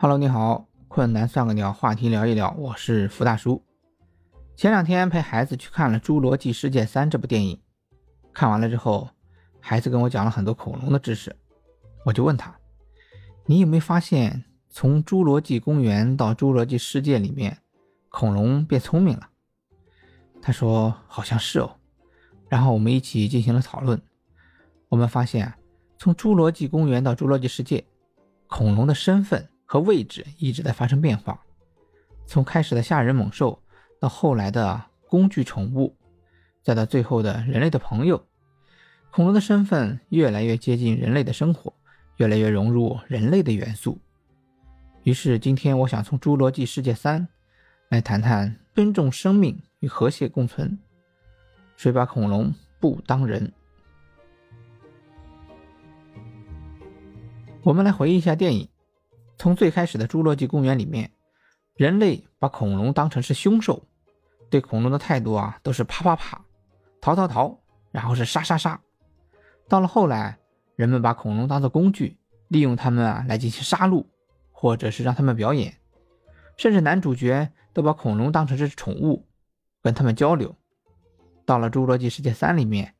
Hello，你好，困难算个鸟，话题聊一聊，我是福大叔。前两天陪孩子去看了《侏罗纪世界三》这部电影，看完了之后，孩子跟我讲了很多恐龙的知识，我就问他：“你有没有发现，从侏罗纪公园到侏罗纪世界里面，恐龙变聪明了？”他说：“好像是哦。”然后我们一起进行了讨论，我们发现，从侏罗纪公园到侏罗纪世界，恐龙的身份。和位置一直在发生变化，从开始的吓人猛兽，到后来的工具宠物，再到最后的人类的朋友，恐龙的身份越来越接近人类的生活，越来越融入人类的元素。于是今天我想从《侏罗纪世界三》来谈谈尊重生命与和谐共存。谁把恐龙不当人？我们来回忆一下电影。从最开始的侏罗纪公园里面，人类把恐龙当成是凶兽，对恐龙的态度啊都是啪啪啪，逃逃逃，然后是杀杀杀。到了后来，人们把恐龙当做工具，利用它们啊来进行杀戮，或者是让它们表演，甚至男主角都把恐龙当成是宠物，跟他们交流。到了侏罗纪世界三里面，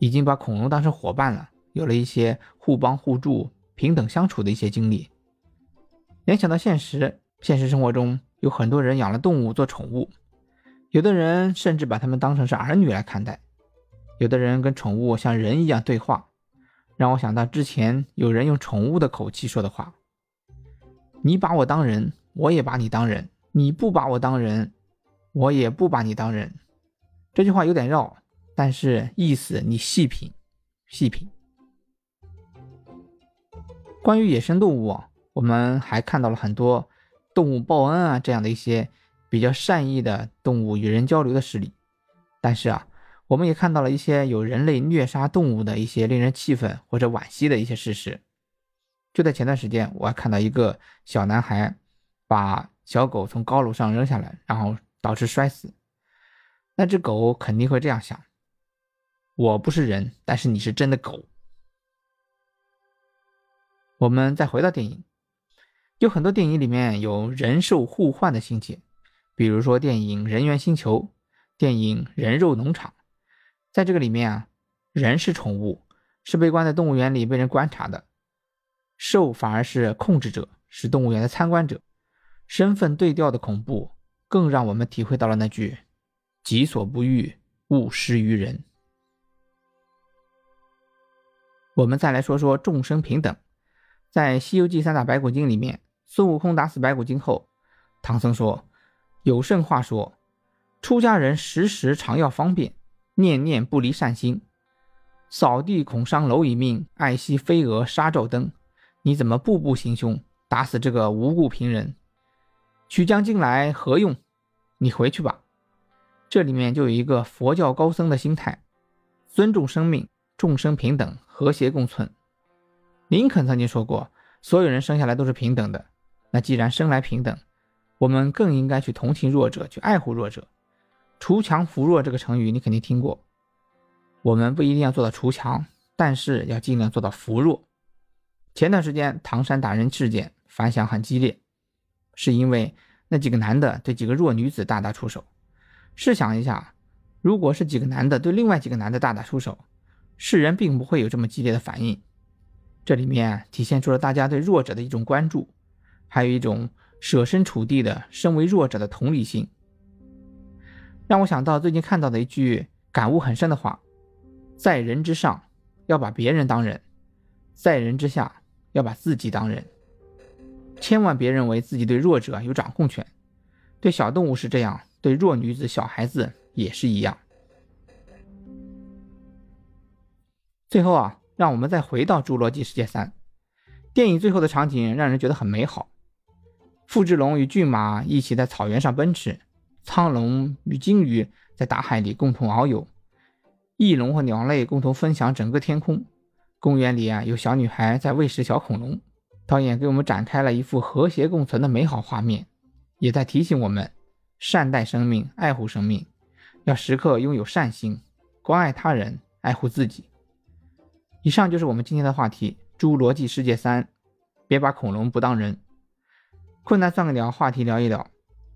已经把恐龙当成伙伴了，有了一些互帮互助、平等相处的一些经历。联想到现实，现实生活中有很多人养了动物做宠物，有的人甚至把它们当成是儿女来看待，有的人跟宠物像人一样对话，让我想到之前有人用宠物的口气说的话：“你把我当人，我也把你当人；你不把我当人，我也不把你当人。”这句话有点绕，但是意思你细品，细品。关于野生动物啊。我们还看到了很多动物报恩啊这样的一些比较善意的动物与人交流的事例，但是啊，我们也看到了一些有人类虐杀动物的一些令人气愤或者惋惜的一些事实。就在前段时间，我还看到一个小男孩把小狗从高楼上扔下来，然后导致摔死。那只狗肯定会这样想：我不是人，但是你是真的狗。我们再回到电影。有很多电影里面有人兽互换的情节，比如说电影《人猿星球》、电影《人肉农场》。在这个里面啊，人是宠物，是被关在动物园里被人观察的；兽反而是控制者，是动物园的参观者。身份对调的恐怖，更让我们体会到了那句“己所不欲，勿施于人”。我们再来说说众生平等，在《西游记》三打白骨精里面。孙悟空打死白骨精后，唐僧说：“有甚话说，出家人时时常要方便，念念不离善心。扫地恐伤蝼蚁命，爱惜飞蛾杀照灯。你怎么步步行凶，打死这个无故平人？取将金来何用？你回去吧。”这里面就有一个佛教高僧的心态：尊重生命，众生平等，和谐共存。林肯曾经说过：“所有人生下来都是平等的。”那既然生来平等，我们更应该去同情弱者，去爱护弱者。锄强扶弱这个成语你肯定听过。我们不一定要做到锄强，但是要尽量做到扶弱。前段时间唐山打人事件反响很激烈，是因为那几个男的对几个弱女子大打出手。试想一下，如果是几个男的对另外几个男的大打出手，世人并不会有这么激烈的反应。这里面体现出了大家对弱者的一种关注。还有一种设身处地的身为弱者的同理心，让我想到最近看到的一句感悟很深的话：在人之上，要把别人当人；在人之下，要把自己当人。千万别认为自己对弱者有掌控权，对小动物是这样，对弱女子、小孩子也是一样。最后啊，让我们再回到《侏罗纪世界三》电影最后的场景，让人觉得很美好。富志龙与骏马一起在草原上奔驰，苍龙与鲸鱼在大海里共同遨游，翼龙和鸟类共同分享整个天空。公园里啊，有小女孩在喂食小恐龙。导演给我们展开了一幅和谐共存的美好画面，也在提醒我们善待生命，爱护生命，要时刻拥有善心，关爱他人，爱护自己。以上就是我们今天的话题：《侏罗纪世界三》，别把恐龙不当人。困难算个鸟话题聊一聊，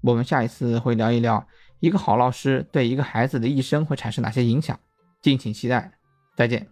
我们下一次会聊一聊一个好老师对一个孩子的一生会产生哪些影响，敬请期待，再见。